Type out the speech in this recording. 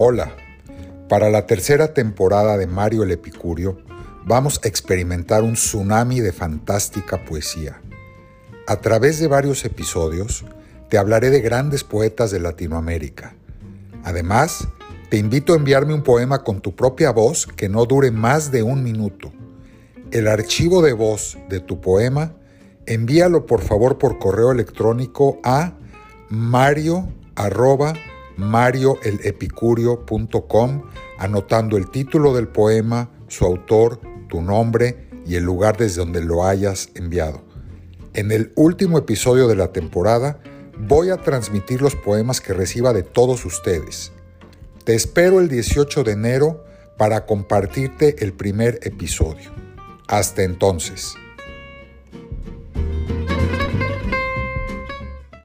Hola, para la tercera temporada de Mario el Epicurio vamos a experimentar un tsunami de fantástica poesía. A través de varios episodios te hablaré de grandes poetas de Latinoamérica. Además, te invito a enviarme un poema con tu propia voz que no dure más de un minuto. El archivo de voz de tu poema, envíalo por favor por correo electrónico a mario marioelepicurio.com anotando el título del poema, su autor, tu nombre y el lugar desde donde lo hayas enviado. En el último episodio de la temporada voy a transmitir los poemas que reciba de todos ustedes. Te espero el 18 de enero para compartirte el primer episodio. Hasta entonces.